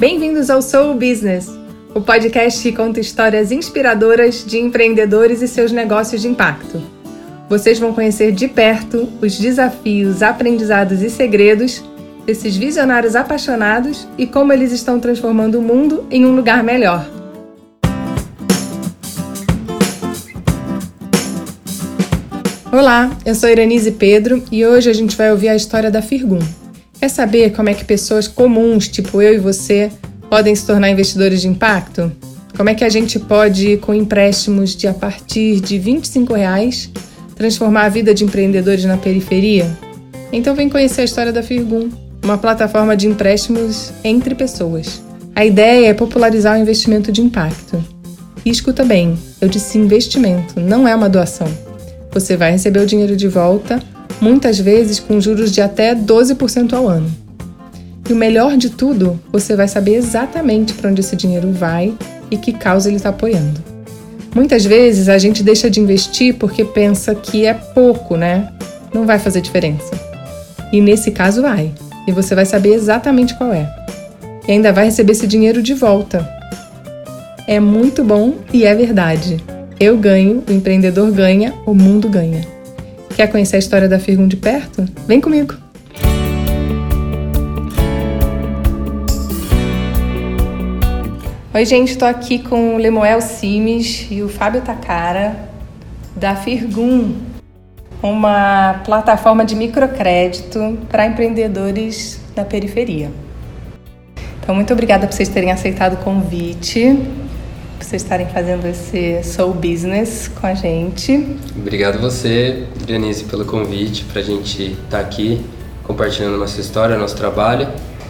Bem-vindos ao Soul Business, o podcast que conta histórias inspiradoras de empreendedores e seus negócios de impacto. Vocês vão conhecer de perto os desafios, aprendizados e segredos desses visionários apaixonados e como eles estão transformando o mundo em um lugar melhor. Olá, eu sou Iranise Pedro e hoje a gente vai ouvir a história da Firgum. Quer saber como é que pessoas comuns, tipo eu e você, podem se tornar investidores de impacto? Como é que a gente pode, com empréstimos de a partir de 25 reais, transformar a vida de empreendedores na periferia? Então vem conhecer a história da Firgum, uma plataforma de empréstimos entre pessoas. A ideia é popularizar o investimento de impacto. E escuta bem, eu disse investimento, não é uma doação. Você vai receber o dinheiro de volta muitas vezes com juros de até 12% ao ano. E o melhor de tudo, você vai saber exatamente para onde esse dinheiro vai e que causa ele está apoiando. Muitas vezes a gente deixa de investir porque pensa que é pouco, né? Não vai fazer diferença. E nesse caso vai. E você vai saber exatamente qual é. E ainda vai receber esse dinheiro de volta. É muito bom e é verdade. Eu ganho, o empreendedor ganha, o mundo ganha. Quer conhecer a história da Firgum de perto? Vem comigo! Oi, gente, estou aqui com o Lemuel Simes e o Fábio Takara da Firgum, uma plataforma de microcrédito para empreendedores da periferia. Então, muito obrigada por vocês terem aceitado o convite por vocês estarem fazendo esse Soul Business com a gente. Obrigado você, Denise, pelo convite para a gente estar tá aqui compartilhando nossa história, nosso trabalho.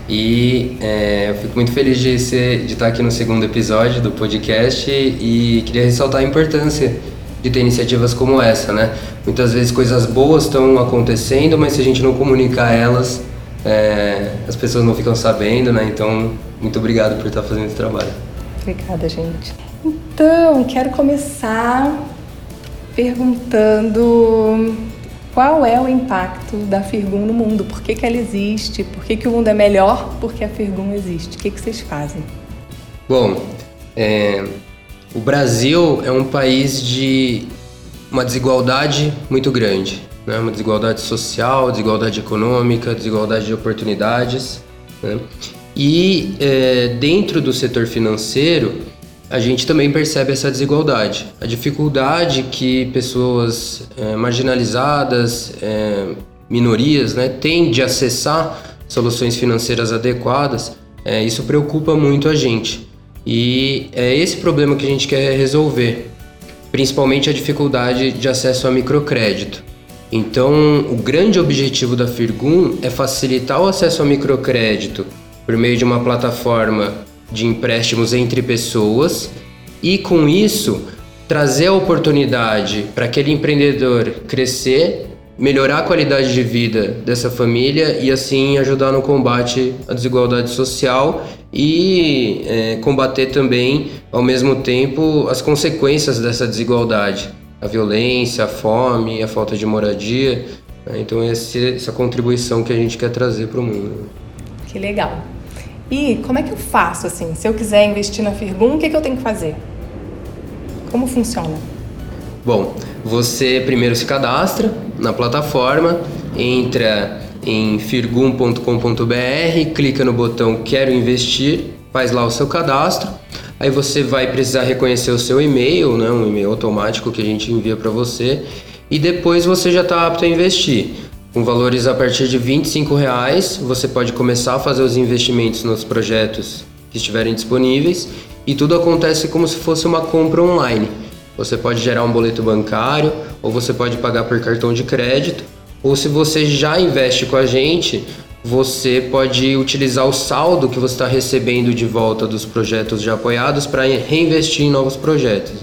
E é, eu fico muito feliz de, ser, de estar aqui no segundo episódio do podcast e queria ressaltar a importância de ter iniciativas como essa, né? Muitas vezes coisas boas estão acontecendo, mas se a gente não comunicar elas, é, as pessoas não ficam sabendo, né? Então, muito obrigado por estar fazendo esse trabalho. Obrigada, gente. Então, quero começar perguntando qual é o impacto da Firgum no mundo? Por que, que ela existe? Por que, que o mundo é melhor porque a Firgum existe? O que, que vocês fazem? Bom, é, o Brasil é um país de uma desigualdade muito grande. Né? Uma desigualdade social, desigualdade econômica, desigualdade de oportunidades. Né? E é, dentro do setor financeiro, a gente também percebe essa desigualdade, a dificuldade que pessoas é, marginalizadas, é, minorias, né, têm de acessar soluções financeiras adequadas. É, isso preocupa muito a gente e é esse problema que a gente quer resolver, principalmente a dificuldade de acesso a microcrédito. Então, o grande objetivo da Firgum é facilitar o acesso ao microcrédito por meio de uma plataforma de empréstimos entre pessoas e com isso trazer a oportunidade para aquele empreendedor crescer, melhorar a qualidade de vida dessa família e assim ajudar no combate à desigualdade social e é, combater também ao mesmo tempo as consequências dessa desigualdade, a violência, a fome, a falta de moradia. Então essa contribuição que a gente quer trazer para o mundo. Que legal. E como é que eu faço assim? Se eu quiser investir na Firgum, o que, é que eu tenho que fazer? Como funciona? Bom, você primeiro se cadastra na plataforma, entra em firgum.com.br, clica no botão Quero Investir, faz lá o seu cadastro. Aí você vai precisar reconhecer o seu e-mail, né, um e-mail automático que a gente envia para você, e depois você já está apto a investir. Com valores a partir de R$ reais, você pode começar a fazer os investimentos nos projetos que estiverem disponíveis e tudo acontece como se fosse uma compra online. Você pode gerar um boleto bancário ou você pode pagar por cartão de crédito, ou se você já investe com a gente, você pode utilizar o saldo que você está recebendo de volta dos projetos já apoiados para reinvestir em novos projetos.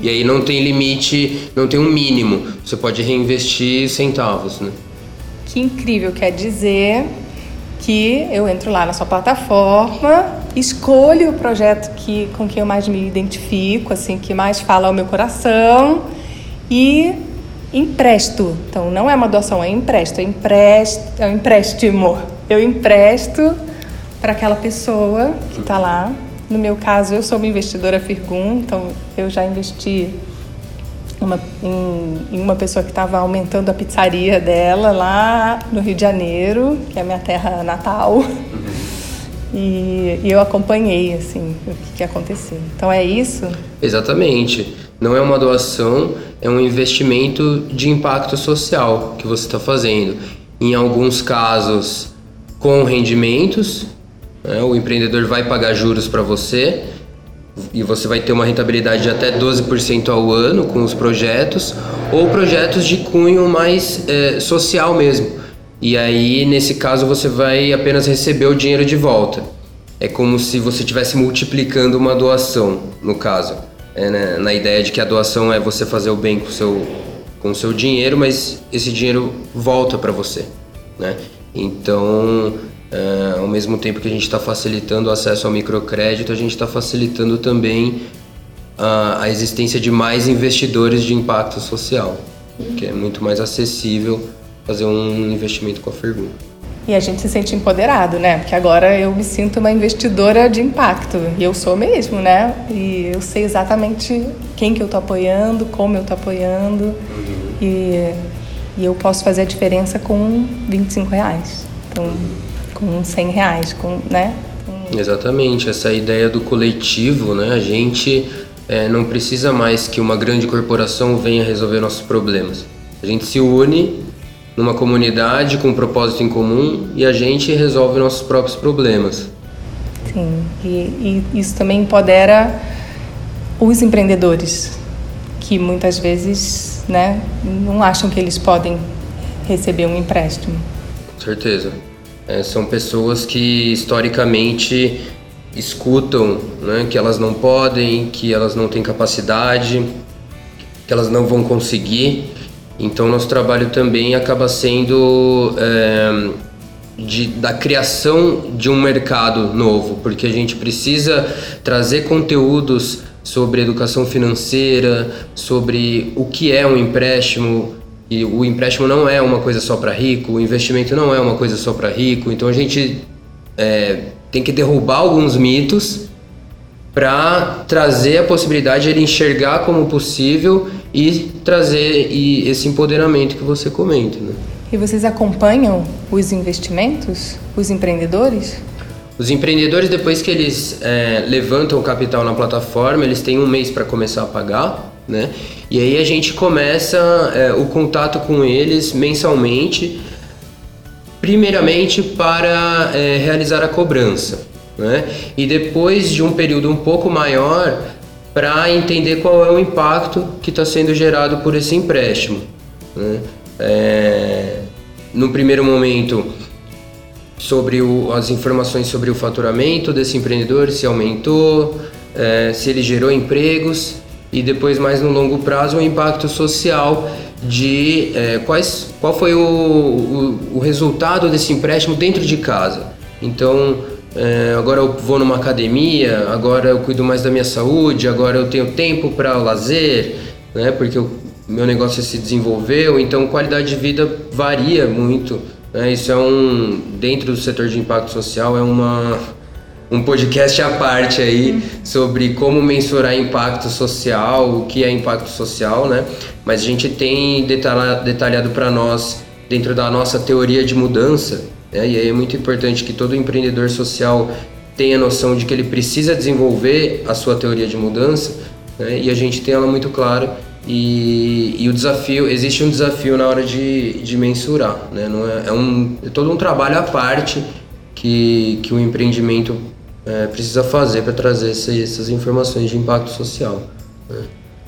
E aí não tem limite, não tem um mínimo. Você pode reinvestir centavos, né? Que incrível, quer dizer que eu entro lá na sua plataforma, escolho o projeto que, com que eu mais me identifico, assim, que mais fala ao meu coração e empresto. Então não é uma doação, é empresto, é, é um empréstimo. Eu empresto para aquela pessoa que está lá. No meu caso, eu sou uma investidora Firgum, então eu já investi uma, em, em, uma pessoa que estava aumentando a pizzaria dela lá no Rio de Janeiro, que é a minha terra natal. Uhum. E, e, eu acompanhei assim o que, que aconteceu. Então é isso? Exatamente. Não é uma doação, é um investimento de impacto social que você está fazendo. Em alguns casos, com rendimentos, né? o empreendedor vai pagar juros para você e você vai ter uma rentabilidade de até 12% ao ano com os projetos, ou projetos de cunho mais é, social mesmo. E aí, nesse caso, você vai apenas receber o dinheiro de volta. É como se você estivesse multiplicando uma doação, no caso. É, né? Na ideia de que a doação é você fazer o bem com o seu, com seu dinheiro, mas esse dinheiro volta para você. Né? Então, Uh, ao mesmo tempo que a gente está facilitando o acesso ao microcrédito, a gente está facilitando também a, a, existência de mais investidores de impacto social, que é muito mais acessível fazer um investimento com a Fergun. E a gente se sente empoderado, né? Porque agora eu me sinto uma investidora de impacto. E eu sou mesmo, né? E eu sei exatamente quem que eu tô apoiando, como eu tô apoiando. Uhum. E, e eu posso fazer a diferença com 25 reais. Então, com 100 reais, com, né? Exatamente, essa ideia do coletivo, né? A gente é, não precisa mais que uma grande corporação venha resolver nossos problemas. A gente se une numa comunidade com um propósito em comum e a gente resolve nossos próprios problemas. Sim, e, e isso também empodera os empreendedores, que muitas vezes né, não acham que eles podem receber um empréstimo. Com certeza. É, são pessoas que historicamente escutam né, que elas não podem, que elas não têm capacidade, que elas não vão conseguir. Então, nosso trabalho também acaba sendo é, de, da criação de um mercado novo, porque a gente precisa trazer conteúdos sobre educação financeira, sobre o que é um empréstimo, e o empréstimo não é uma coisa só para rico, o investimento não é uma coisa só para rico. Então a gente é, tem que derrubar alguns mitos para trazer a possibilidade de ele enxergar como possível e trazer e esse empoderamento que você comenta. Né? E vocês acompanham os investimentos, os empreendedores? Os empreendedores, depois que eles é, levantam o capital na plataforma, eles têm um mês para começar a pagar né? E aí a gente começa é, o contato com eles mensalmente, primeiramente para é, realizar a cobrança, né? E depois de um período um pouco maior para entender qual é o impacto que está sendo gerado por esse empréstimo. Né? É, no primeiro momento, sobre o, as informações sobre o faturamento desse empreendedor, se aumentou, é, se ele gerou empregos e depois mais no longo prazo o impacto social de é, quais, qual foi o, o, o, resultado desse empréstimo dentro de casa. Então, é, agora eu vou numa academia, agora eu cuido mais da minha saúde, agora eu tenho tempo para lazer, né, porque o meu negócio se desenvolveu, então qualidade de vida varia muito. Né, isso é um, dentro do setor de impacto social, é uma um podcast à parte aí sobre como mensurar impacto social, o que é impacto social, né? Mas a gente tem detalhado, para nós dentro da nossa teoria de mudança, né? E aí é muito importante que todo empreendedor social tenha noção de que ele precisa desenvolver a sua teoria de mudança, né? E a gente tem ela muito clara e, e, o desafio existe um desafio na hora de, de mensurar, né? Não é, é um é todo um trabalho à parte que, que o empreendimento é, precisa fazer para trazer esse, essas informações de impacto social. Né?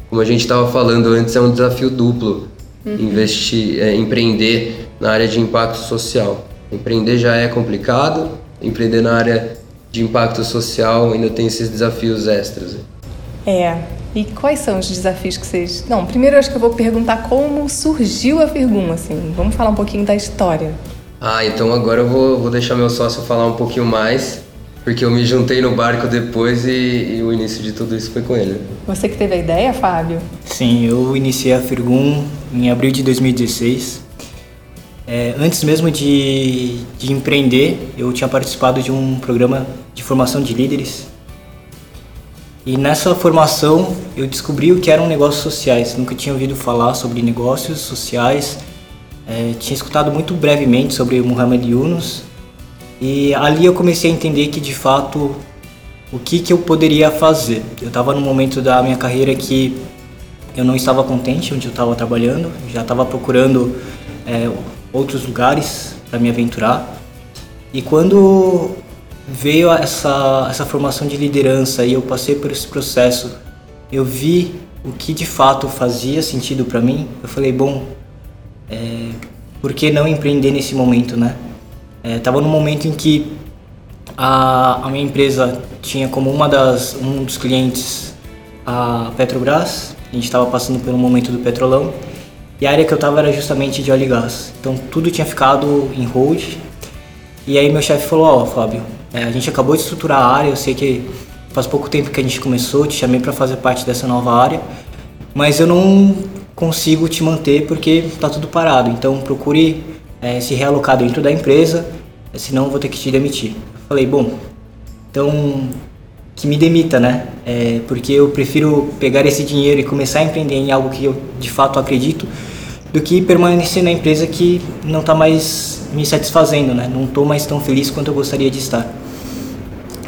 Como a gente estava falando antes, é um desafio duplo uhum. investir, é, empreender na área de impacto social. Empreender já é complicado, empreender na área de impacto social ainda tem esses desafios extras. Né? É. E quais são os desafios que vocês. Não, primeiro eu acho que eu vou perguntar como surgiu a Firgum, assim. Vamos falar um pouquinho da história. Ah, então agora eu vou, vou deixar meu sócio falar um pouquinho mais porque eu me juntei no barco depois e, e, o início de tudo isso foi com ele. Você que teve a ideia, Fábio? Sim, eu iniciei a Firgum em abril de 2016. É, antes mesmo de, de empreender, eu tinha participado de um programa de formação de líderes. E nessa formação eu descobri o que eram negócios sociais. Nunca tinha ouvido falar sobre negócios sociais. É, tinha escutado muito brevemente sobre Muhammad Yunus. E ali eu comecei a entender que de fato o que, que eu poderia fazer. Eu estava num momento da minha carreira que eu não estava contente onde eu estava trabalhando, já estava procurando é, outros lugares para me aventurar. E quando veio essa, essa formação de liderança e eu passei por esse processo, eu vi o que de fato fazia sentido para mim. Eu falei, bom, é, por que não empreender nesse momento, né? Estava é, num momento em que a, a minha empresa tinha como uma das, um dos clientes a Petrobras, a gente estava passando um momento do petrolão, e a área que eu estava era justamente de óleo e gás. Então tudo tinha ficado em hold. E aí meu chefe falou, ó, oh, Fábio, é, a gente acabou de estruturar a área, eu sei que faz pouco tempo que a gente começou, te chamei para fazer parte dessa nova área, mas eu não consigo te manter porque está tudo parado. Então procure é, se realocar dentro da empresa, senão eu vou ter que te demitir. Falei, bom, então que me demita, né? É, porque eu prefiro pegar esse dinheiro e começar a empreender em algo que eu de fato acredito do que permanecer na empresa que não está mais me satisfazendo, né? Não estou mais tão feliz quanto eu gostaria de estar.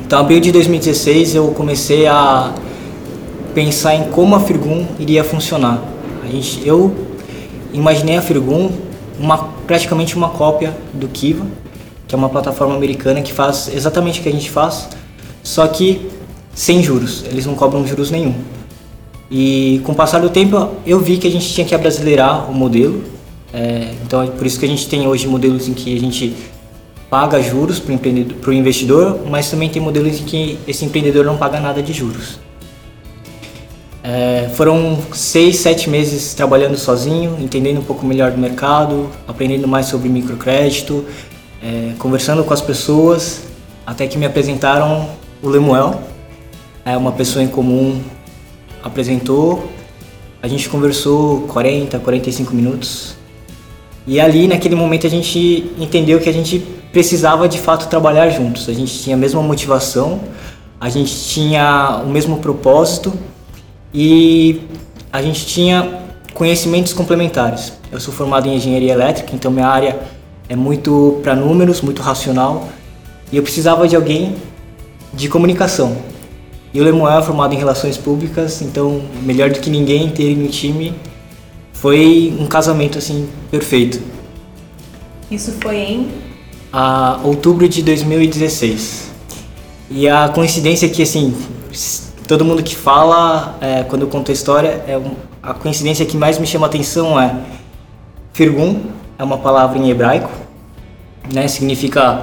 Então, abril de 2016 eu comecei a pensar em como a Firgum iria funcionar. A gente, eu imaginei a Firgum uma, praticamente uma cópia do Kiva, que é uma plataforma americana que faz exatamente o que a gente faz, só que sem juros. Eles não cobram juros nenhum. E com o passar do tempo eu vi que a gente tinha que abrasileirar o modelo. É, então é por isso que a gente tem hoje modelos em que a gente paga juros para o investidor, mas também tem modelos em que esse empreendedor não paga nada de juros. É, foram seis, sete meses trabalhando sozinho, entendendo um pouco melhor do mercado, aprendendo mais sobre microcrédito, é, conversando com as pessoas, até que me apresentaram o Lemuel, é uma pessoa em comum apresentou, a gente conversou 40, 45 minutos. E ali, naquele momento, a gente entendeu que a gente precisava de fato trabalhar juntos. A gente tinha a mesma motivação, a gente tinha o mesmo propósito e a gente tinha conhecimentos complementares. Eu sou formado em engenharia elétrica, então minha área é muito para números, muito racional. E eu precisava de alguém de comunicação. E o Lemuel é formado em relações públicas, então melhor do que ninguém ter no time foi um casamento assim perfeito. Isso foi em a outubro de 2016. E a coincidência é que assim todo mundo que fala é, quando eu conto a história é a coincidência que mais me chama a atenção é Firgun é uma palavra em hebraico, né? Significa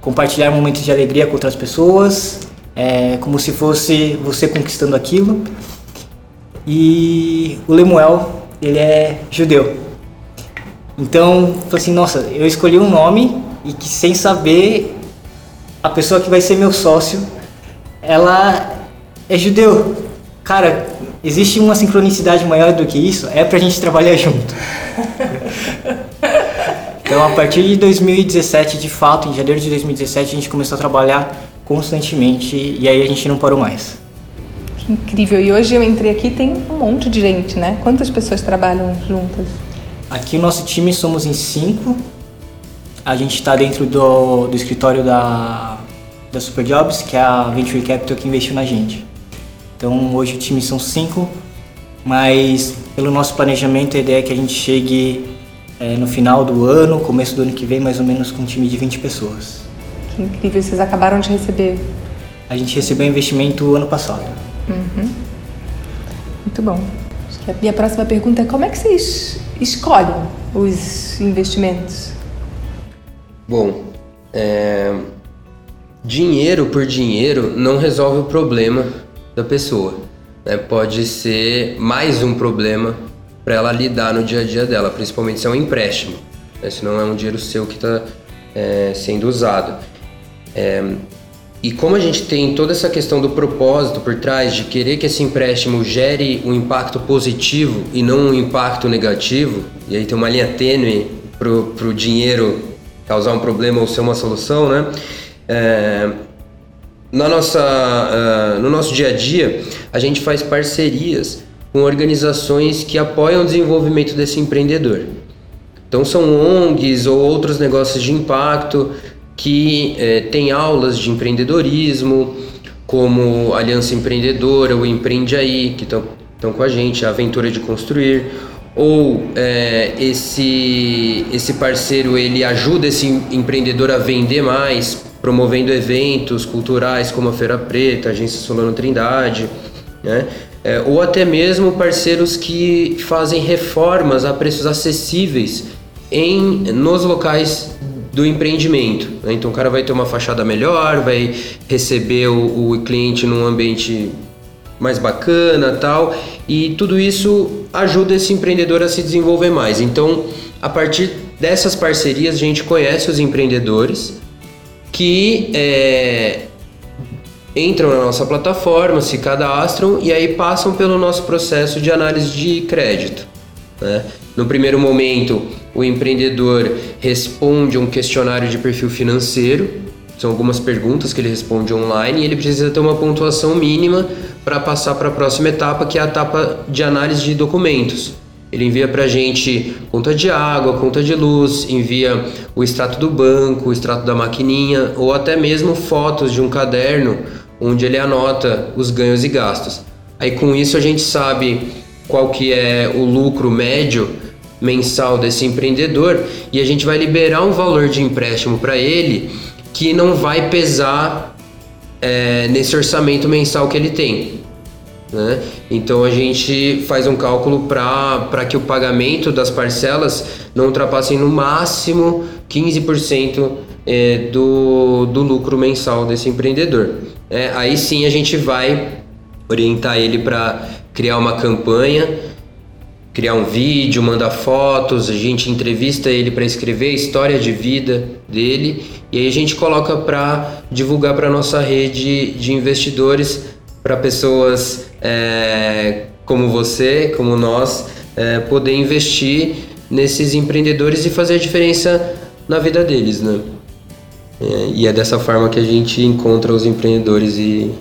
compartilhar momentos de alegria com outras pessoas, é, como se fosse você conquistando aquilo. E o Lemuel, ele é judeu. Então, assim, nossa, eu escolhi um nome e que sem saber a pessoa que vai ser meu sócio, ela é judeu. Cara, existe uma sincronicidade maior do que isso? É pra gente trabalhar junto. Então, a partir de 2017, de fato, em janeiro de 2017, a gente começou a trabalhar constantemente e aí a gente não parou mais. Que incrível! E hoje eu entrei aqui tem um monte de gente, né? Quantas pessoas trabalham juntas? Aqui o nosso time somos em cinco. A gente está dentro do, do escritório da, da Superjobs, que é a Venture Capital que investiu na gente. Então hoje o time são cinco, mas pelo nosso planejamento a ideia é que a gente chegue é, no final do ano, começo do ano que vem, mais ou menos com um time de 20 pessoas. Que incrível, vocês acabaram de receber? A gente recebeu investimento ano passado. Uhum. Muito bom. A minha próxima pergunta é como é que vocês escolhem os investimentos? Bom, é... dinheiro por dinheiro não resolve o problema da pessoa. Né? Pode ser mais um problema para ela lidar no dia a dia dela, principalmente se é um empréstimo, né? se não é um dinheiro seu que está é, sendo usado. É, e como a gente tem toda essa questão do propósito por trás, de querer que esse empréstimo gere um impacto positivo e não um impacto negativo, e aí tem uma linha tênue pro dinheiro causar um problema ou ser uma solução, né? É, na nossa, uh, no nosso dia a dia, a gente faz parcerias com organizações que apoiam o desenvolvimento desse empreendedor. Então são ONGs ou outros negócios de impacto que eh, têm aulas de empreendedorismo, como Aliança Empreendedora, o Empreende Aí, que estão com a gente, a Aventura de Construir, ou é, esse, esse parceiro ele ajuda esse empreendedor a vender mais, promovendo eventos culturais como a Feira Preta, a Agência Solano Trindade, né? É, ou até mesmo parceiros que fazem reformas a preços acessíveis em, nos locais do empreendimento. Né? Então o cara vai ter uma fachada melhor, vai receber o, o cliente num ambiente mais bacana tal e tudo isso ajuda esse empreendedor a se desenvolver mais então a partir dessas parcerias a gente conhece os empreendedores que é, entram na nossa plataforma se cadastram e aí passam pelo nosso processo de análise de crédito né? no primeiro momento o empreendedor responde um questionário de perfil financeiro são algumas perguntas que ele responde online e ele precisa ter uma pontuação mínima para passar para a próxima etapa, que é a etapa de análise de documentos. Ele envia para a gente conta de água, conta de luz, envia o extrato do banco, o extrato da maquininha ou até mesmo fotos de um caderno onde ele anota os ganhos e gastos. Aí com isso a gente sabe qual que é o lucro médio mensal desse empreendedor e a gente vai liberar um valor de empréstimo para ele que não vai pesar é, nesse orçamento mensal que ele tem. Né? Então a gente faz um cálculo para que o pagamento das parcelas não ultrapassem no máximo 15% é, do, do lucro mensal desse empreendedor. É, aí sim a gente vai orientar ele para criar uma campanha criar um vídeo, mandar fotos, a gente entrevista ele para escrever a história de vida dele e aí a gente coloca para divulgar para nossa rede de investidores, para pessoas é, como você, como nós, é, poder investir nesses empreendedores e fazer a diferença na vida deles, né? É, e é dessa forma que a gente encontra os empreendedores e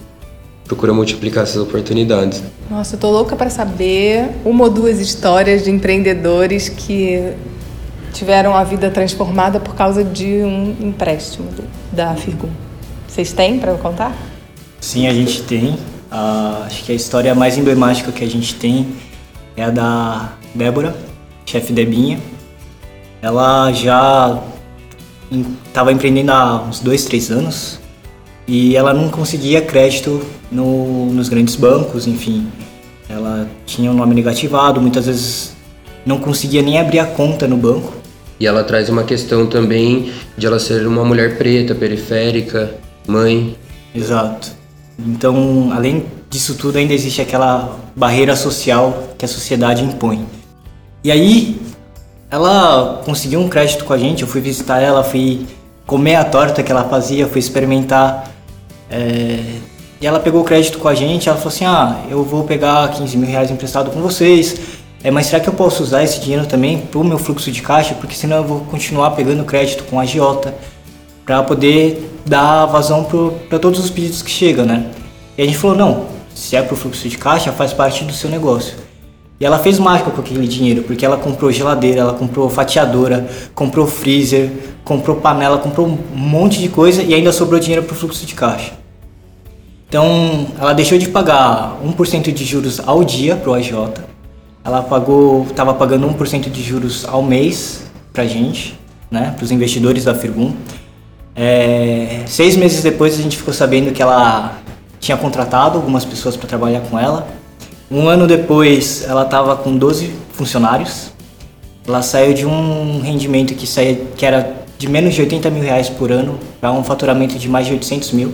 procura multiplicar essas oportunidades. Nossa, eu tô louca para saber uma ou duas histórias de empreendedores que tiveram a vida transformada por causa de um empréstimo da Firgum. Vocês têm para contar? Sim, a gente tem. Uh, acho que a história mais emblemática que a gente tem é a da Débora, chefe Debinha. Ela já estava empreendendo há uns dois, três anos e ela não conseguia crédito no, nos grandes bancos, enfim. Ela tinha o um nome negativado, muitas vezes não conseguia nem abrir a conta no banco. E ela traz uma questão também de ela ser uma mulher preta, periférica, mãe. Exato. Então, além disso tudo, ainda existe aquela barreira social que a sociedade impõe. E aí, ela conseguiu um crédito com a gente, eu fui visitar ela, fui comer a torta que ela fazia, fui experimentar é, e ela pegou o crédito com a gente, ela falou assim, ah, eu vou pegar 15 mil reais emprestado com vocês, é, mas será que eu posso usar esse dinheiro também para o meu fluxo de caixa? Porque senão eu vou continuar pegando crédito com a agiota para poder dar vazão para todos os pedidos que chegam, né? E a gente falou, não, se é para o fluxo de caixa, faz parte do seu negócio. E ela fez mágica com aquele dinheiro, porque ela comprou geladeira, ela comprou fatiadora, comprou freezer, comprou panela, comprou um monte de coisa e ainda sobrou dinheiro para o fluxo de caixa. Então, ela deixou de pagar 1% de juros ao dia para o AJ. Ela pagou, estava pagando 1% de juros ao mês para gente, né, para os investidores da Firgum. É, seis meses depois a gente ficou sabendo que ela tinha contratado algumas pessoas para trabalhar com ela um ano depois, ela estava com 12 funcionários. Ela saiu de um rendimento que, saía, que era de menos de 80 mil reais por ano para um faturamento de mais de 800 mil.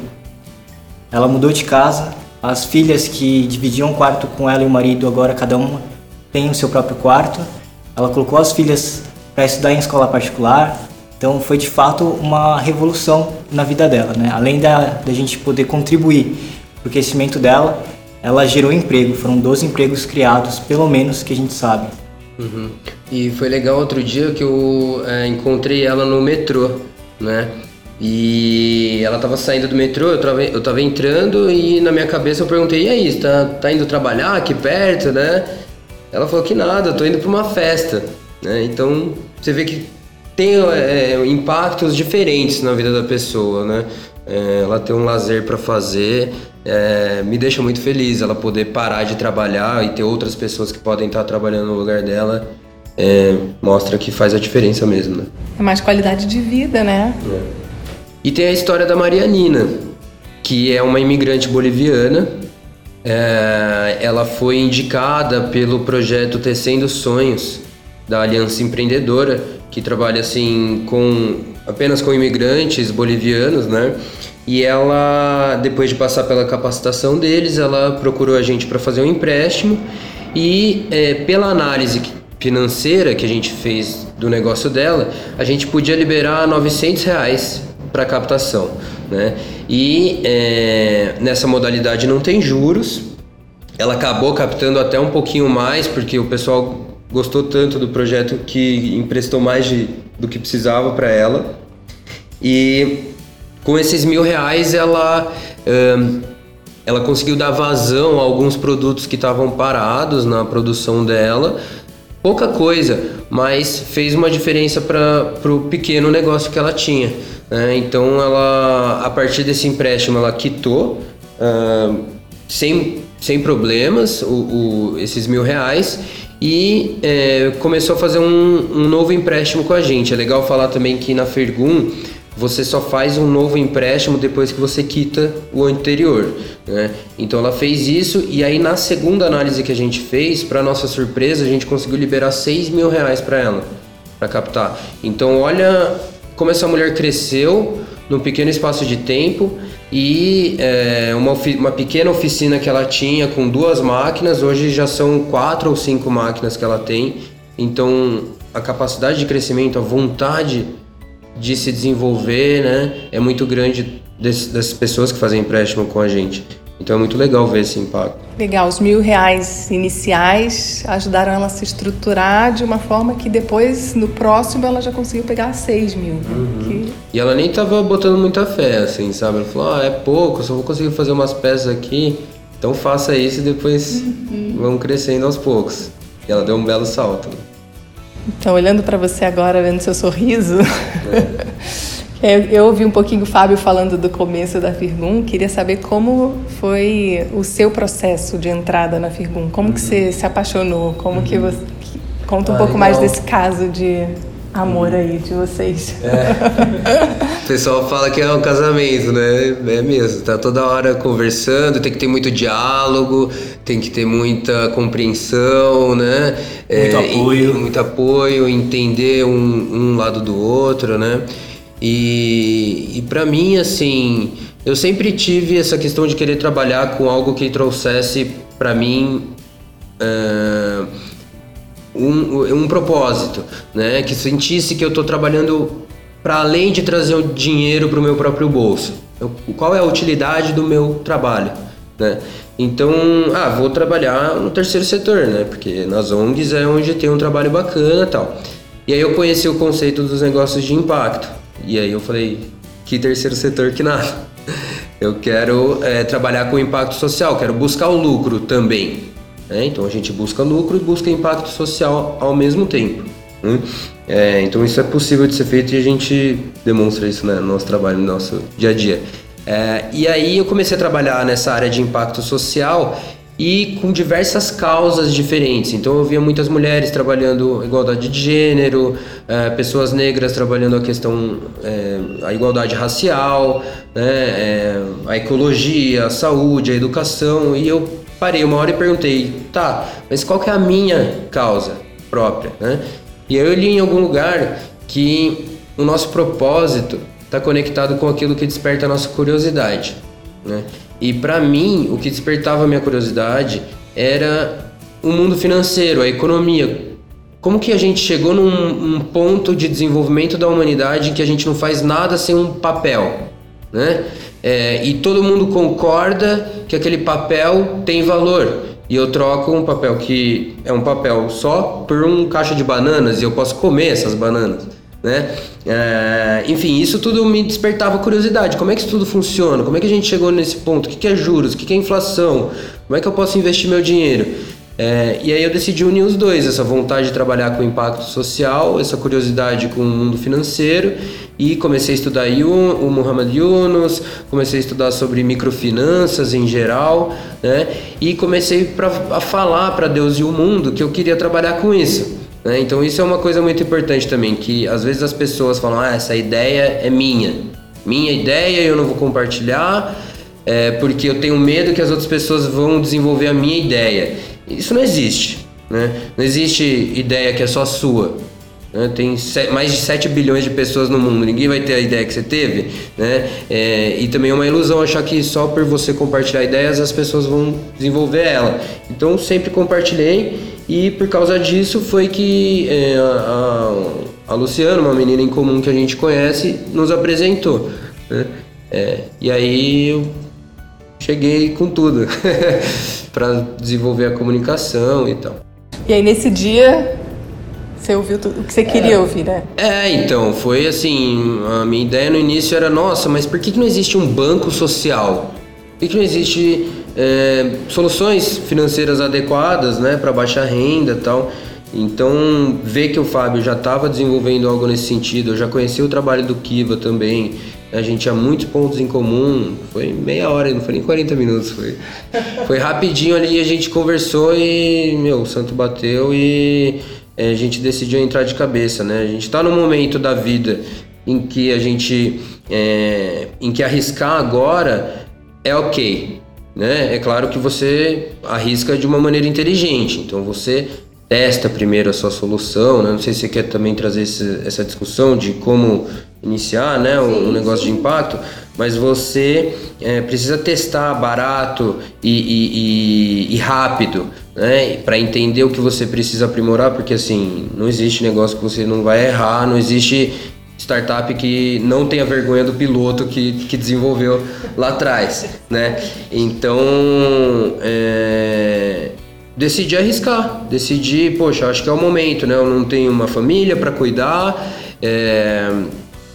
Ela mudou de casa. As filhas que dividiam o quarto com ela e o marido, agora cada uma tem o seu próprio quarto. Ela colocou as filhas para estudar em escola particular. Então foi de fato uma revolução na vida dela, né? Além da, da gente poder contribuir para o crescimento dela, ela gerou emprego. Foram 12 empregos criados, pelo menos que a gente sabe. Uhum. E foi legal outro dia que eu é, encontrei ela no metrô, né? E ela tava saindo do metrô, eu tava, eu tava entrando e na minha cabeça eu perguntei, e aí, tá, tá indo trabalhar aqui perto, né? Ela falou que nada, eu tô indo pra uma festa, né? Então você vê que tem é, impactos diferentes na vida da pessoa, né? É, ela tem um lazer para fazer, é, me deixa muito feliz ela poder parar de trabalhar e ter outras pessoas que podem estar trabalhando no lugar dela. Mostra que faz a diferença mesmo, né? É mais qualidade de vida, né? É. E tem a história da Marianina, que é uma imigrante boliviana. Ela foi indicada pelo projeto Tecendo Sonhos da Aliança Empreendedora, que trabalha assim com apenas com imigrantes bolivianos, né? E ela, depois de passar pela capacitação deles, ela procurou a gente para fazer um empréstimo e é, pela análise financeira que a gente fez do negócio dela, a gente podia liberar 900 reais para captação. Né? E é, nessa modalidade não tem juros. Ela acabou captando até um pouquinho mais, porque o pessoal gostou tanto do projeto que emprestou mais de, do que precisava para ela. E com esses mil reais ela, ela conseguiu dar vazão a alguns produtos que estavam parados na produção dela. Pouca coisa, mas fez uma diferença para o pequeno negócio que ela tinha. Né? Então, ela, a partir desse empréstimo, ela quitou sem, sem problemas o, o, esses mil reais e é, começou a fazer um, um, novo empréstimo com a gente. É legal falar também que na Fergum você só faz um novo empréstimo depois que você quita o anterior. Né? Então ela fez isso e aí na segunda análise que a gente fez, para nossa surpresa, a gente conseguiu liberar 6 mil reais para ela, para captar. Então olha como essa mulher cresceu num pequeno espaço de tempo e é, uma, uma pequena oficina que ela tinha com duas máquinas, hoje já são quatro ou cinco máquinas que ela tem. Então a capacidade de crescimento, a vontade de se desenvolver, né, é muito grande das pessoas que fazem empréstimo com a gente. Então é muito legal ver esse impacto. Legal, os mil reais iniciais ajudaram ela a se estruturar de uma forma que depois, no próximo, ela já conseguiu pegar seis mil. Né? Uhum. Que... E ela nem tava botando muita fé, assim, sabe? Ela falou, ah, é pouco, só vou conseguir fazer umas peças aqui, então faça isso e depois uhum. vamos crescendo aos poucos. E ela deu um belo salto. Então, olhando para você agora, vendo seu sorriso... É. Eu ouvi um pouquinho o Fábio falando do começo da Firgum, queria saber como foi o seu processo de entrada na Firgum, como uhum. que você se apaixonou, como uhum. que você... Conta um ah, pouco legal. mais desse caso de amor aí de vocês. É. O pessoal fala que é um casamento, né? É mesmo, tá toda hora conversando, tem que ter muito diálogo, tem que ter muita compreensão, né? Muito é, apoio. muito apoio, entender um, um lado do outro, né? E, e para mim, assim, eu sempre tive essa questão de querer trabalhar com algo que trouxesse para mim uh, um, um propósito, né? Que sentisse que eu estou trabalhando para além de trazer o dinheiro para o meu próprio bolso. Eu, qual é a utilidade do meu trabalho, né? Então, ah, vou trabalhar no terceiro setor, né? Porque nas ONGs é onde tem um trabalho bacana, tal. E aí eu conheci o conceito dos negócios de impacto. E aí eu falei, que terceiro setor que nada. Eu quero é, trabalhar com impacto social, quero buscar o lucro também. Né? Então a gente busca lucro e busca impacto social ao mesmo tempo. Né? É, então isso é possível de ser feito e a gente demonstra isso né, no nosso trabalho, no nosso dia a dia. É, e aí eu comecei a trabalhar nessa área de impacto social e com diversas causas diferentes. Então eu via muitas mulheres trabalhando igualdade de gênero, é, pessoas negras trabalhando a questão é, a igualdade racial, né, é, a ecologia, a saúde, a educação e eu parei uma hora e perguntei, tá, mas qual que é a minha causa própria, né? E eu li em algum lugar que o nosso propósito está conectado com aquilo que desperta a nossa curiosidade, né? E para mim, o que despertava minha curiosidade era o mundo financeiro, a economia. Como que a gente chegou num um ponto de desenvolvimento da humanidade em que a gente não faz nada sem um papel, né? É, e todo mundo concorda que aquele papel tem valor. e eu troco um papel que é um papel só por um caixa de bananas e eu posso comer essas bananas, né? É, enfim, isso tudo me despertava curiosidade. Como é que isso tudo funciona? Como é que a gente chegou nesse ponto? O que é juros? O que é inflação? Como é que eu posso investir meu dinheiro? É, e aí eu decidi unir os dois, essa vontade de trabalhar com impacto social, essa curiosidade com o mundo financeiro e comecei a estudar o Muhammad Yunus, comecei a estudar sobre microfinanças em geral, né? E comecei pra, a falar para Deus e o mundo que eu queria trabalhar com isso. Né? Então isso é uma coisa muito importante também, que às vezes as pessoas falam, ah, essa ideia é minha, minha ideia eu não vou compartilhar, é, porque eu tenho medo que as outras pessoas vão desenvolver a minha ideia. Isso não existe. Né? Não existe ideia que é só sua. Né? Tem mais de 7 bilhões de pessoas no mundo, ninguém vai ter a ideia que você teve. Né? É, e também é uma ilusão achar que só por você compartilhar ideias as pessoas vão desenvolver ela. Então sempre compartilhei e por causa disso foi que é, a, a, Luciana, uma menina em comum que a gente conhece, nos apresentou. Né? É, e aí eu cheguei com tudo para desenvolver a comunicação e tal. E aí nesse dia você ouviu tudo o que você queria é, ouvir, né? É, então, foi assim, a minha ideia no início era, nossa, mas por que, que não existe um banco social? Por que, que não existe é, soluções financeiras adequadas, né, para baixa renda e tal? Então, ver que o Fábio já estava desenvolvendo algo nesse sentido, eu já conheci o trabalho do Kiva também, a gente tinha muitos pontos em comum, foi meia hora, não foi nem 40 minutos, foi, foi rapidinho ali, a gente conversou e, meu, o santo bateu e é, a gente decidiu entrar de cabeça, né? A gente está num momento da vida em que a gente, é, em que arriscar agora é ok, né? É claro que você arrisca de uma maneira inteligente, então você testa primeiro a sua solução, né? Não sei se você quer também trazer esse, essa discussão de como iniciar né, um, um negócio de impacto, mas você é, precisa testar barato e, e, e, e rápido, né, para entender o que você precisa aprimorar, porque assim, não existe negócio que você não vai errar, não existe startup que não tenha vergonha do piloto que, que desenvolveu lá atrás, né? Então, é, decidi arriscar, decidi, poxa, acho que é o momento, né? Eu não tenho uma família para cuidar, é,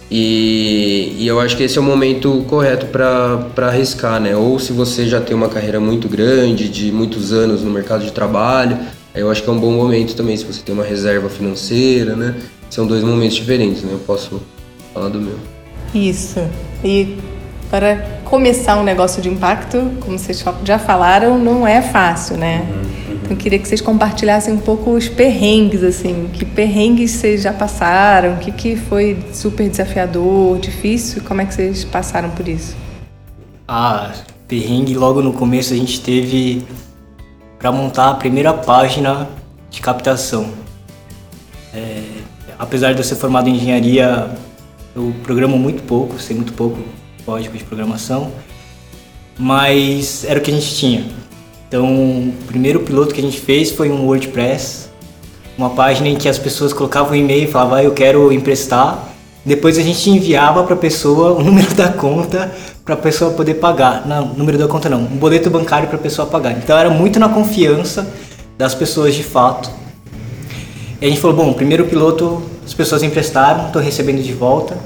e, e, eu acho que esse é o momento correto para arriscar, né? Ou se você já tem uma carreira muito grande, de muitos anos no mercado de trabalho, eu acho que é um bom momento também, se você tem uma reserva financeira, né? São dois momentos diferentes, né? Eu posso falar do meu. Isso. E para começar um negócio de impacto, como vocês já falaram, não é fácil, né? Uhum. Então, eu queria que vocês compartilhassem um pouco os perrengues, assim, que perrengues vocês já passaram, o que, que foi super desafiador, difícil, como é que vocês passaram por isso? Ah, perrengue logo no começo a gente teve para montar a primeira página de captação. É, apesar de eu ser formado em engenharia, eu programo muito pouco, sei muito pouco código de programação, mas era o que a gente tinha. Então, o primeiro piloto que a gente fez foi um WordPress, uma página em que as pessoas colocavam um e-mail e falavam, ah, eu quero emprestar. Depois a gente enviava para a pessoa o número da conta para a pessoa poder pagar. Não, número da conta não, um boleto bancário para a pessoa pagar. Então era muito na confiança das pessoas de fato. E a gente falou, bom, primeiro piloto as pessoas emprestaram, estou recebendo de volta.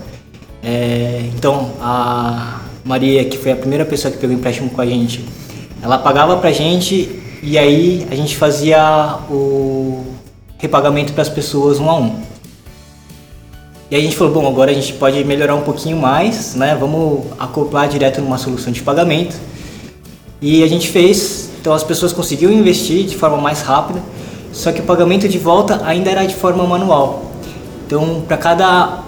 É, então a Maria, que foi a primeira pessoa que pegou empréstimo com a gente, ela pagava pra gente e aí a gente fazia o repagamento para as pessoas um a um. E a gente falou, bom, agora a gente pode melhorar um pouquinho mais, né? Vamos acoplar direto numa solução de pagamento. E a gente fez, então as pessoas conseguiram investir de forma mais rápida, só que o pagamento de volta ainda era de forma manual. Então, para cada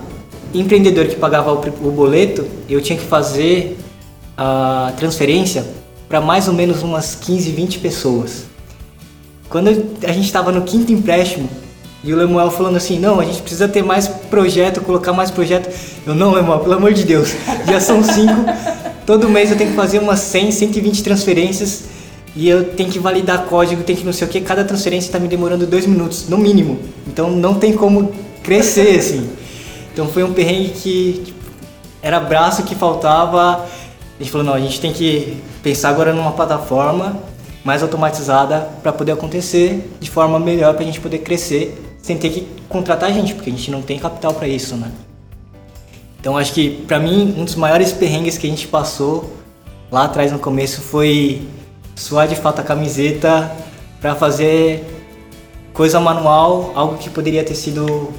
empreendedor que pagava o boleto, eu tinha que fazer a transferência para mais ou menos umas 15, 20 pessoas. Quando a gente estava no quinto empréstimo e o Lemuel falando assim, não, a gente precisa ter mais projeto, colocar mais projeto. Eu, não, Lemuel, pelo amor de Deus, já são cinco. Todo mês eu tenho que fazer umas 100, 120 transferências e eu tenho que validar código, tem que não sei o que. Cada transferência está me demorando dois minutos, no mínimo. Então não tem como crescer assim. Então foi um perrengue que tipo, era braço que faltava. A gente falou, não, a gente tem que pensar agora numa plataforma mais automatizada para poder acontecer de forma melhor para a gente poder crescer sem ter que contratar gente, porque a gente não tem capital para isso, né? Então acho que para mim um dos maiores perrengues que a gente passou lá atrás no começo foi suar de fato a camiseta para fazer coisa manual, algo que poderia ter sido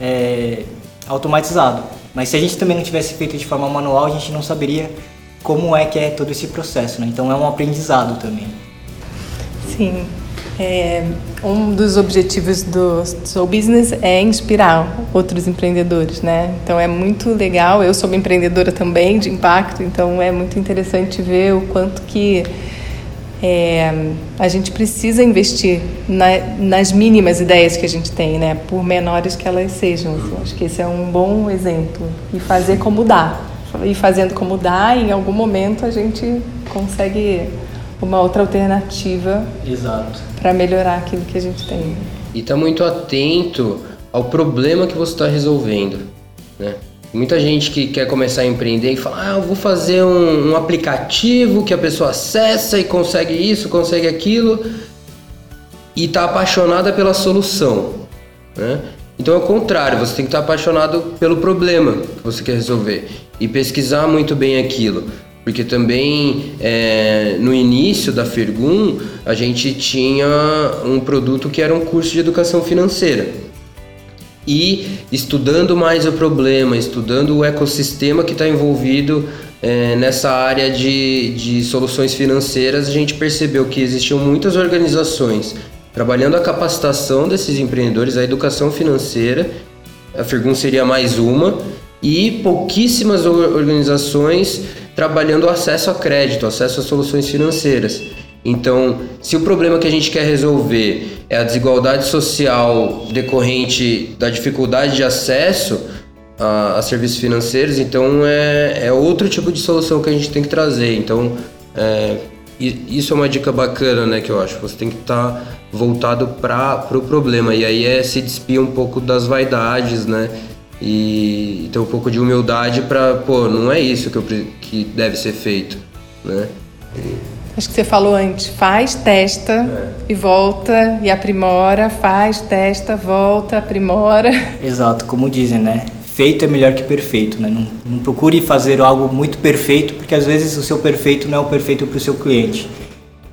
é, automatizado. Mas se a gente também não tivesse feito de forma manual, a gente não saberia como é que é todo esse processo, né? Então é um aprendizado também. Sim. É, um dos objetivos do Soul Business é inspirar outros empreendedores, né? Então é muito legal. Eu sou uma empreendedora também de impacto, então é muito interessante ver o quanto que é, a gente precisa investir na, nas mínimas ideias que a gente tem, né? Por menores que elas sejam. Assim, acho que esse é um bom exemplo e fazer como dá. E fazendo como dá, em algum momento a gente consegue uma outra alternativa para melhorar aquilo que a gente tem. E está muito atento ao problema que você está resolvendo. Né? Muita gente que quer começar a empreender e fala: ah, eu vou fazer um, um aplicativo que a pessoa acessa e consegue isso, consegue aquilo, e está apaixonada pela solução. Né? Então é o contrário, você tem que estar tá apaixonado pelo problema que você quer resolver e pesquisar muito bem aquilo. Porque também é, no início da Fergum a gente tinha um produto que era um curso de educação financeira. E estudando mais o problema, estudando o ecossistema que está envolvido é, nessa área de, de soluções financeiras, a gente percebeu que existiam muitas organizações trabalhando a capacitação desses empreendedores, a educação financeira. A Fergum seria mais uma, e pouquíssimas organizações trabalhando acesso a crédito, acesso a soluções financeiras. Então, se o problema que a gente quer resolver é a desigualdade social decorrente da dificuldade de acesso a, a serviços financeiros, então é, é, outro tipo de solução que a gente tem que trazer. Então, é, isso é uma dica bacana, né, que eu acho. Você tem que estar tá voltado para o pro problema. E aí é se despir um pouco das vaidades, né? e ter um pouco de humildade para, pô, não é isso que, eu, que deve ser feito, né? Acho que você falou antes, faz, testa é. e volta e aprimora, faz, testa, volta, aprimora. Exato, como dizem, né? Feito é melhor que perfeito, né? Não, não procure fazer algo muito perfeito, porque às vezes o seu perfeito não é o perfeito para o seu cliente.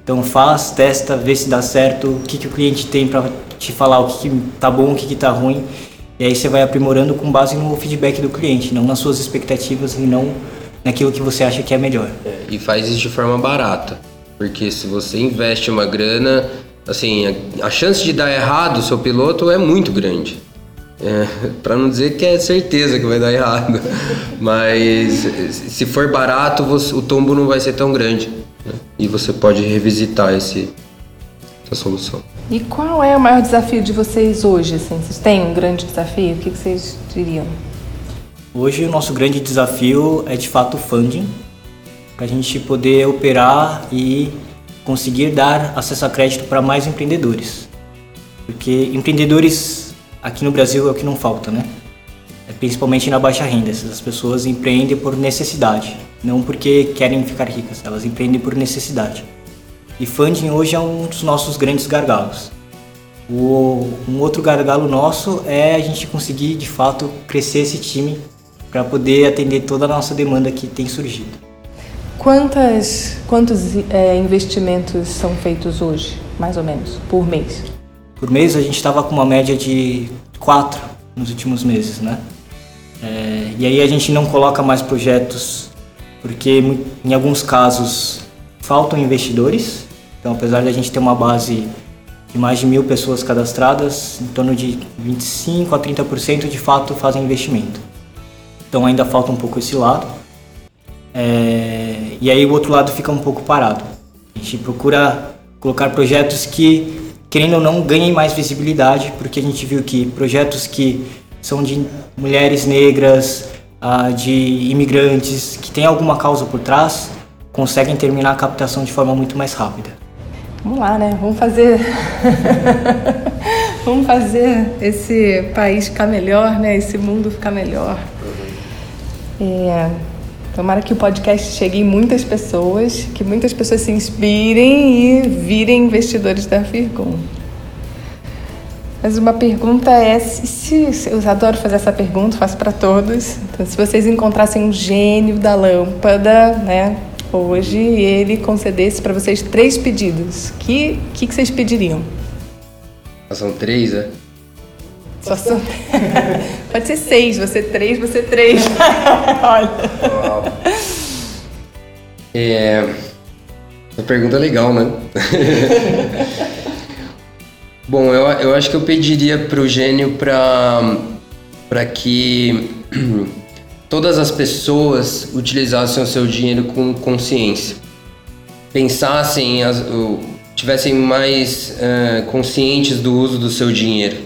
Então faz, testa, vê se dá certo, o que, que o cliente tem para te falar, o que, que tá bom, o que, que tá ruim e aí você vai aprimorando com base no feedback do cliente, não nas suas expectativas e não naquilo que você acha que é melhor. É, e faz isso de forma barata, porque se você investe uma grana, assim, a, a chance de dar errado o seu piloto é muito grande. É, para não dizer que é certeza que vai dar errado, mas se for barato, você, o tombo não vai ser tão grande né? e você pode revisitar esse, essa solução. E qual é o maior desafio de vocês hoje? Assim? Vocês têm um grande desafio? O que vocês diriam? Hoje o nosso grande desafio é de fato o funding, para a gente poder operar e conseguir dar acesso a crédito para mais empreendedores. Porque empreendedores aqui no Brasil é o que não falta, né? É principalmente na baixa renda. Essas pessoas empreendem por necessidade, não porque querem ficar ricas, elas empreendem por necessidade. E funding hoje é um dos nossos grandes gargalos. O, um outro gargalo nosso é a gente conseguir de fato crescer esse time para poder atender toda a nossa demanda que tem surgido. Quantas, quantos é, investimentos são feitos hoje, mais ou menos, por mês? Por mês a gente estava com uma média de quatro nos últimos meses, né? É, e aí a gente não coloca mais projetos porque em alguns casos faltam investidores então, apesar de a gente ter uma base de mais de mil pessoas cadastradas, em torno de 25 a 30% de fato fazem investimento. Então ainda falta um pouco esse lado. É... E aí o outro lado fica um pouco parado. A gente procura colocar projetos que, querendo ou não, ganhem mais visibilidade, porque a gente viu que projetos que são de mulheres negras, ah, de imigrantes, que têm alguma causa por trás, conseguem terminar a captação de forma muito mais rápida. Vamos lá, né? Vamos fazer. Vamos fazer esse país ficar melhor, né? Esse mundo ficar melhor. É, Tomara que o podcast chegue em muitas pessoas, que muitas pessoas se inspirem e virem investidores da Firgon. Mas uma pergunta é se, se, eu adoro fazer essa pergunta, faço para todos. Então, se vocês encontrassem um gênio da lâmpada, né, hoje, e ele concedesse para vocês três pedidos, que que, que vocês pediriam? São três, né? Só são... Pode ser seis, você três, você três. Olha. É. Uma pergunta legal, né? Bom, eu, eu acho que eu pediria pro gênio para para que todas as pessoas utilizassem o seu dinheiro com consciência. Pensassem, as, tivessem mais uh, conscientes do uso do seu dinheiro,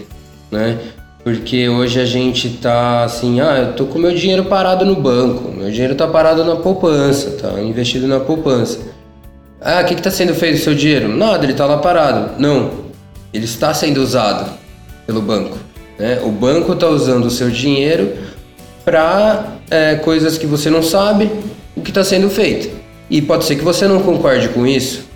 né? Porque hoje a gente tá assim, ah, eu tô com meu dinheiro parado no banco, meu dinheiro tá parado na poupança, tá investido na poupança. Ah, o que, que tá sendo feito com o seu dinheiro? Nada, ele tá lá parado. Não, ele está sendo usado pelo banco. Né? O banco está usando o seu dinheiro para é, coisas que você não sabe o que está sendo feito. E pode ser que você não concorde com isso,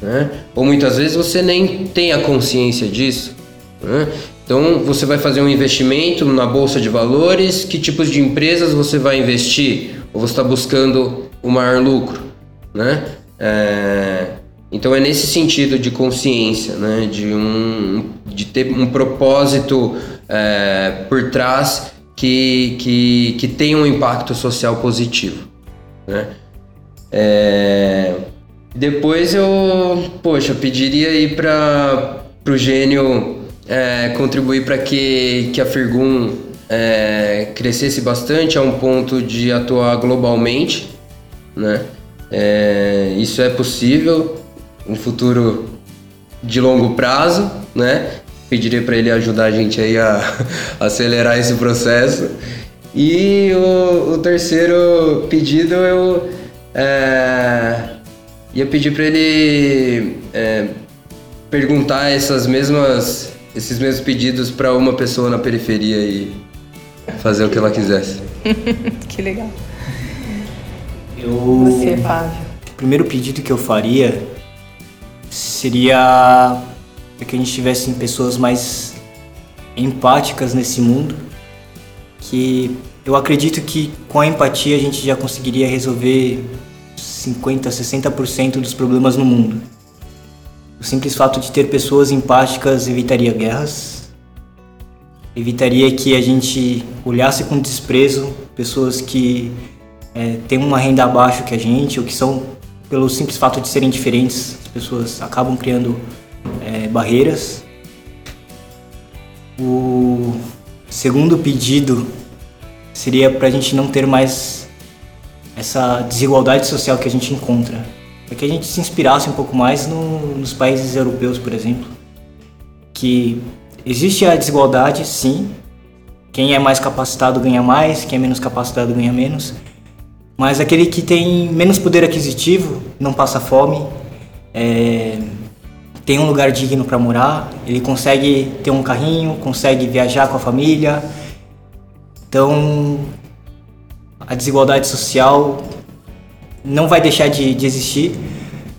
né? ou muitas vezes você nem tenha consciência disso. Né? Então você vai fazer um investimento na bolsa de valores, que tipos de empresas você vai investir? Ou você está buscando o maior lucro? Né? É, então é nesse sentido de consciência, né? de, um, de ter um propósito é, por trás que, que, que um impacto social positivo. Né? É, depois eu, poxa, pediria aí para o gênio é, contribuir para que, que a Firgun é, crescesse bastante a um ponto de atuar globalmente, né? É, isso é possível, um futuro de longo prazo, né? Pediria para ele ajudar a gente aí a, a acelerar esse processo. E o, o terceiro pedido eu é, ia pedir para ele é, perguntar essas mesmas esses mesmos pedidos para uma pessoa na periferia e fazer o que ela quisesse. que legal. Eu... Você, Fábio. O primeiro pedido que eu faria seria que a gente tivesse pessoas mais empáticas nesse mundo, que eu acredito que com a empatia a gente já conseguiria resolver 50, 60% dos problemas no mundo. O simples fato de ter pessoas empáticas evitaria guerras, evitaria que a gente olhasse com desprezo pessoas que é, têm uma renda abaixo que a gente ou que são, pelo simples fato de serem diferentes, as pessoas acabam criando é, barreiras. O segundo pedido seria para a gente não ter mais essa desigualdade social que a gente encontra é que a gente se inspirasse um pouco mais no, nos países europeus, por exemplo, que existe a desigualdade, sim. Quem é mais capacitado ganha mais, quem é menos capacitado ganha menos. Mas aquele que tem menos poder aquisitivo não passa fome, é, tem um lugar digno para morar, ele consegue ter um carrinho, consegue viajar com a família. Então, a desigualdade social não vai deixar de, de existir,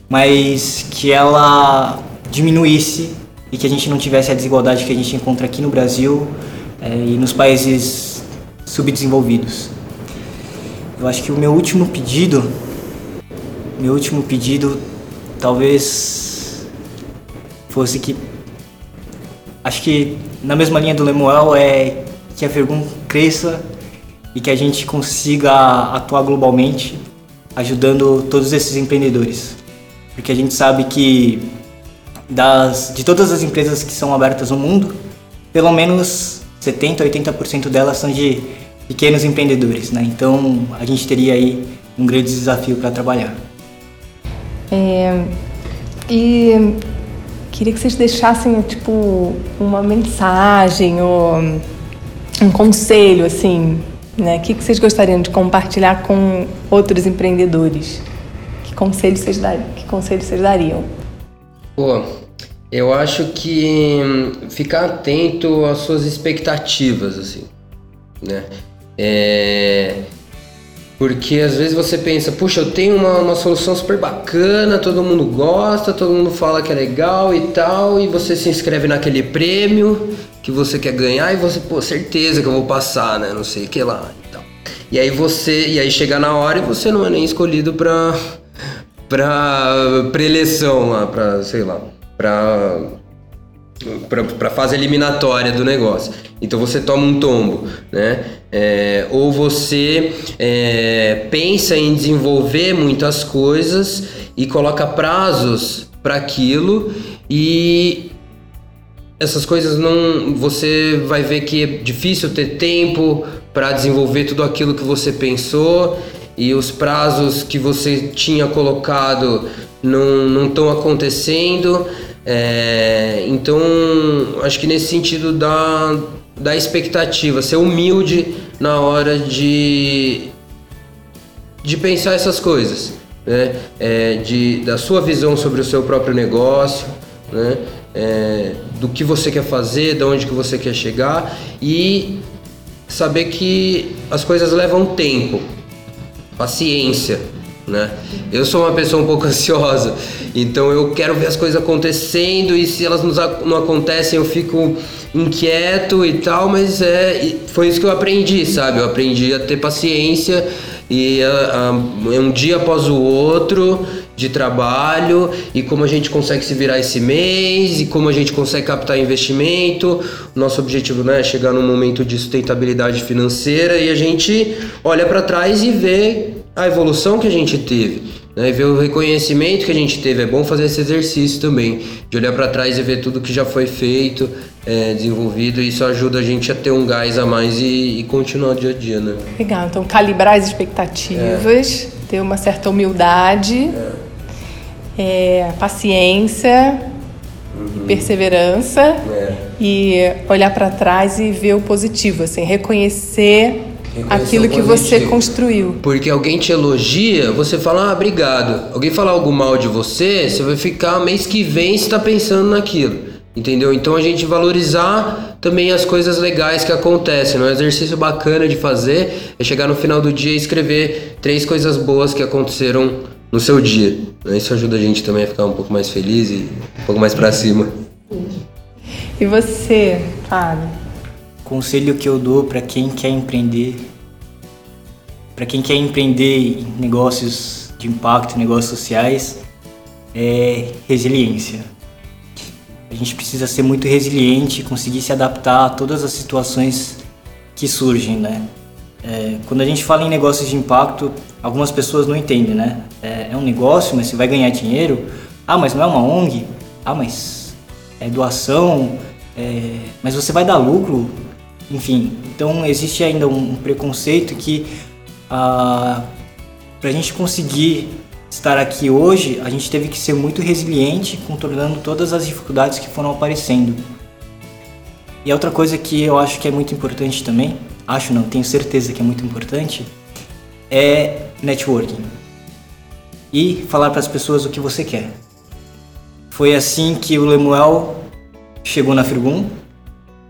mas que ela diminuísse e que a gente não tivesse a desigualdade que a gente encontra aqui no Brasil é, e nos países subdesenvolvidos. Eu acho que o meu último pedido, meu último pedido, talvez fosse que acho que na mesma linha do Lemuel é que a Vergun cresça e que a gente consiga atuar globalmente ajudando todos esses empreendedores. Porque a gente sabe que das, de todas as empresas que são abertas no mundo, pelo menos 70, 80% delas são de pequenos empreendedores, né? Então a gente teria aí um grande desafio para trabalhar. É, e queria que vocês deixassem tipo uma mensagem ou um conselho assim né? O que vocês gostariam de compartilhar com outros empreendedores? Que conselhos vocês dariam? Que conselhos vocês dariam? Pô, eu acho que hum, ficar atento às suas expectativas, assim, né? É... Porque às vezes você pensa, puxa, eu tenho uma, uma solução super bacana, todo mundo gosta, todo mundo fala que é legal e tal, e você se inscreve naquele prêmio que você quer ganhar e você, pô, certeza que eu vou passar, né? Não sei o que lá e tal. E aí você, e aí chega na hora e você não é nem escolhido pra, pra preleção lá, pra, sei lá, pra para a fase eliminatória do negócio. Então você toma um tombo, né? É, ou você é, pensa em desenvolver muitas coisas e coloca prazos para aquilo e essas coisas não você vai ver que é difícil ter tempo para desenvolver tudo aquilo que você pensou e os prazos que você tinha colocado não estão acontecendo. É, então, acho que nesse sentido da, da expectativa, ser humilde na hora de, de pensar essas coisas, né? É, de, da sua visão sobre o seu próprio negócio, né? É, do que você quer fazer, de onde que você quer chegar e saber que as coisas levam tempo, paciência né? Eu sou uma pessoa um pouco ansiosa, então eu quero ver as coisas acontecendo e se elas não acontecem eu fico inquieto e tal, mas é foi isso que eu aprendi, sabe? Eu aprendi a ter paciência e a, a, um dia após o outro de trabalho e como a gente consegue se virar esse mês e como a gente consegue captar investimento. Nosso objetivo né, é chegar num momento de sustentabilidade financeira e a gente olha para trás e vê a evolução que a gente teve, né? E ver o reconhecimento que a gente teve. É bom fazer esse exercício também, de olhar para trás e ver tudo que já foi feito, é, desenvolvido. E isso ajuda a gente a ter um gás a mais e, e continuar dia a dia, né? Legal. Então, calibrar as expectativas, é. ter uma certa humildade, é. É paciência. Uhum. Perseverança é. e olhar para trás e ver o positivo, assim, reconhecer aquilo que você construiu. Porque alguém te elogia, você fala, ah, obrigado. Alguém falar algo mal de você, você vai ficar mês que vem está pensando naquilo. Entendeu? Então a gente valorizar também as coisas legais que acontecem. Um exercício bacana de fazer é chegar no final do dia e escrever três coisas boas que aconteceram no seu dia. Isso ajuda a gente também a ficar um pouco mais feliz e um pouco mais para cima. E você, Fábio? conselho que eu dou para quem quer empreender, para quem quer empreender em negócios de impacto, negócios sociais, é resiliência. A gente precisa ser muito resiliente, conseguir se adaptar a todas as situações que surgem, né? É, quando a gente fala em negócios de impacto, algumas pessoas não entendem, né? É, é um negócio, mas você vai ganhar dinheiro. Ah, mas não é uma ONG. Ah, mas é doação. É, mas você vai dar lucro enfim, então existe ainda um preconceito que ah, para a gente conseguir estar aqui hoje, a gente teve que ser muito resiliente, controlando todas as dificuldades que foram aparecendo. E outra coisa que eu acho que é muito importante também, acho não, tenho certeza que é muito importante, é networking. E falar para as pessoas o que você quer. Foi assim que o Lemuel chegou na Firgum,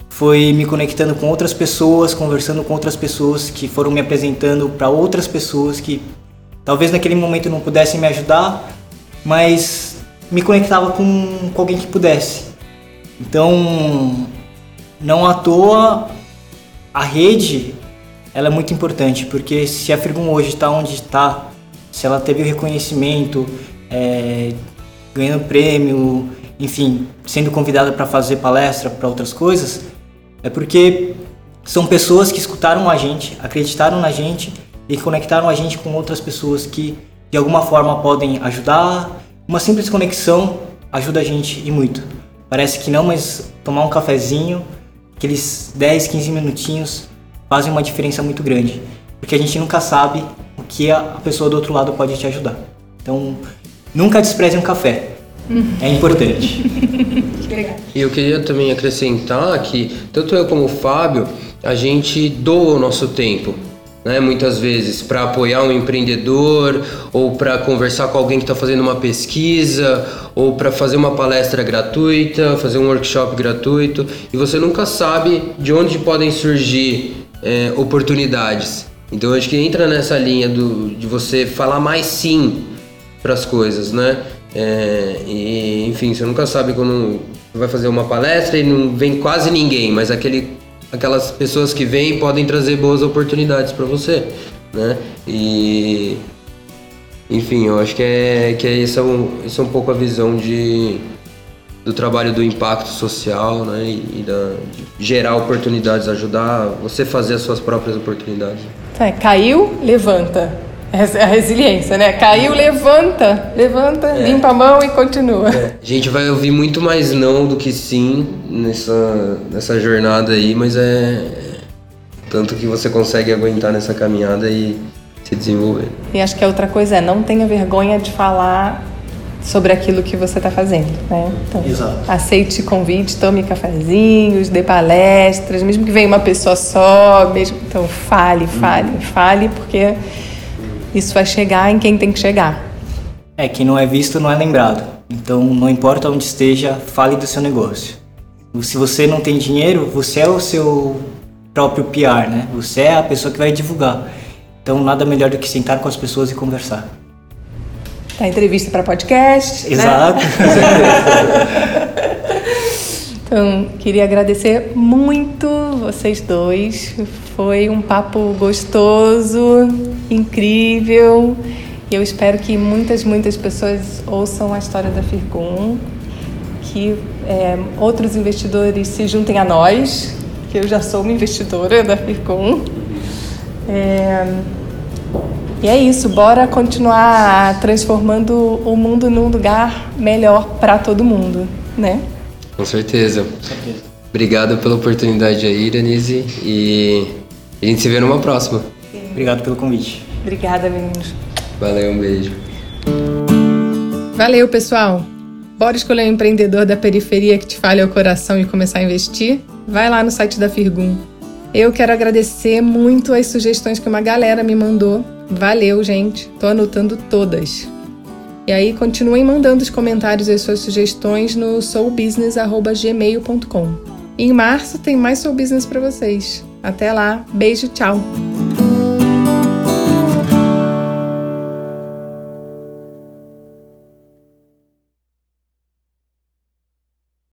foi me conectando com outras pessoas, conversando com outras pessoas que foram me apresentando para outras pessoas que talvez naquele momento não pudessem me ajudar, mas me conectava com, com alguém que pudesse. Então, não à toa a rede ela é muito importante, porque se a Firgum hoje está onde está, se ela teve o reconhecimento, é, ganhando prêmio, enfim, sendo convidada para fazer palestra para outras coisas, é porque são pessoas que escutaram a gente, acreditaram na gente e conectaram a gente com outras pessoas que de alguma forma podem ajudar. Uma simples conexão ajuda a gente e muito. Parece que não, mas tomar um cafezinho, aqueles 10, 15 minutinhos fazem uma diferença muito grande, porque a gente nunca sabe o que a pessoa do outro lado pode te ajudar. Então, nunca despreze um café. É importante. E eu queria também acrescentar que tanto eu como o Fábio, a gente doa o nosso tempo. Né, muitas vezes para apoiar um empreendedor ou para conversar com alguém que está fazendo uma pesquisa ou para fazer uma palestra gratuita, fazer um workshop gratuito e você nunca sabe de onde podem surgir é, oportunidades. Então acho que entra nessa linha do, de você falar mais sim para as coisas, né? É, e, enfim, você nunca sabe quando vai fazer uma palestra e não vem quase ninguém, mas aquele, aquelas pessoas que vêm podem trazer boas oportunidades para você, né? E enfim, eu acho que é que é isso é um, isso é um pouco a visão de do trabalho do impacto social, né? E, da, de gerar oportunidades, ajudar você a fazer as suas próprias oportunidades. É, caiu, levanta. É a resiliência, né? Caiu, levanta, levanta, é. limpa a mão e continua. É. A gente vai ouvir muito mais não do que sim nessa, nessa jornada aí, mas é tanto que você consegue aguentar nessa caminhada e se desenvolver. E acho que a outra coisa é não tenha vergonha de falar sobre aquilo que você está fazendo, né? Então, Exato. aceite convite, tome cafezinhos, dê palestras, mesmo que venha uma pessoa só, mesmo então fale, fale, uhum. fale, porque isso vai chegar em quem tem que chegar. É, quem não é visto não é lembrado. Então, não importa onde esteja, fale do seu negócio. Se você não tem dinheiro, você é o seu próprio PR, né? Você é a pessoa que vai divulgar. Então, nada melhor do que sentar com as pessoas e conversar. Tá, entrevista para podcast. Né? Exato. Né? então, queria agradecer muito vocês dois. Foi um papo gostoso, incrível. E eu espero que muitas, muitas pessoas ouçam a história da Firgum, que é, outros investidores se juntem a nós, que eu já sou uma investidora da Firgum. É, e é isso, bora continuar transformando o mundo num lugar melhor para todo mundo, né? Com certeza. Com certeza. Obrigado pela oportunidade aí, Denise, e a gente se vê numa próxima. Sim. Obrigado pelo convite. Obrigada, meninos. Valeu, um beijo. Valeu, pessoal. Bora escolher um empreendedor da periferia que te fale ao coração e começar a investir? Vai lá no site da Firgum. Eu quero agradecer muito as sugestões que uma galera me mandou. Valeu, gente. Tô anotando todas. E aí, continuem mandando os comentários e as suas sugestões no soulbusiness.gmail.com. Em março tem mais Soul Business para vocês. Até lá, beijo, tchau!